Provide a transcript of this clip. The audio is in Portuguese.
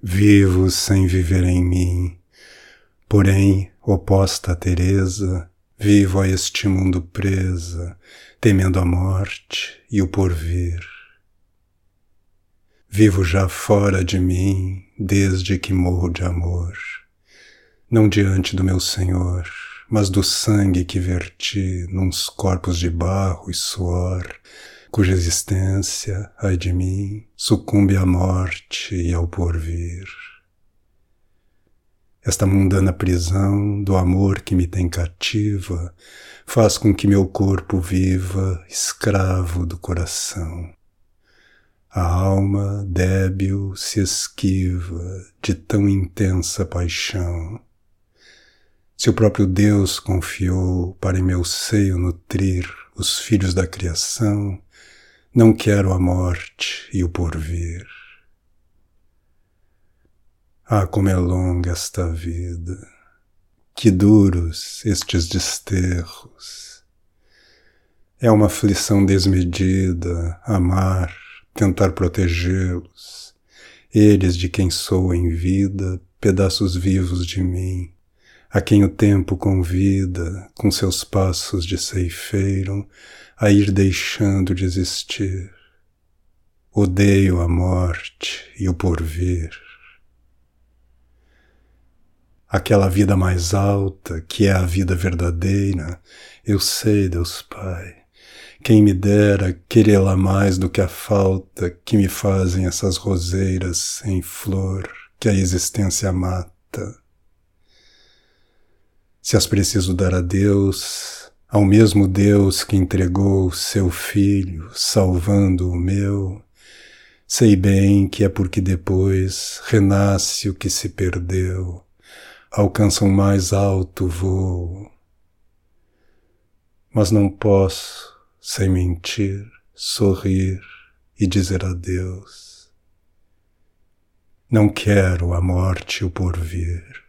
Vivo sem viver em mim, porém, oposta a Teresa, vivo a este mundo presa, temendo a morte e o porvir. Vivo já fora de mim, desde que morro de amor, não diante do meu Senhor, mas do sangue que verti nos corpos de barro e suor, cuja existência, ai de mim, sucumbe à morte e ao porvir. Esta mundana prisão do amor que me tem cativa faz com que meu corpo viva escravo do coração. A alma débil se esquiva de tão intensa paixão. Se o próprio Deus confiou para em meu seio nutrir os filhos da criação, não quero a morte e o porvir. Ah, como é longa esta vida, que duros estes desterros. É uma aflição desmedida, amar, tentar protegê-los, eles de quem sou em vida, pedaços vivos de mim, a quem o tempo convida, com seus passos de ceifeiro, a ir deixando de existir. Odeio a morte e o porvir. Aquela vida mais alta, que é a vida verdadeira, eu sei, Deus Pai, quem me dera querê-la mais do que a falta que me fazem essas roseiras em flor que a existência mata. Se as preciso dar a Deus, ao mesmo Deus que entregou seu Filho, salvando o meu, sei bem que é porque depois renasce o que se perdeu, alcança um mais alto voo. Mas não posso sem mentir, sorrir e dizer adeus. Não quero a morte o porvir.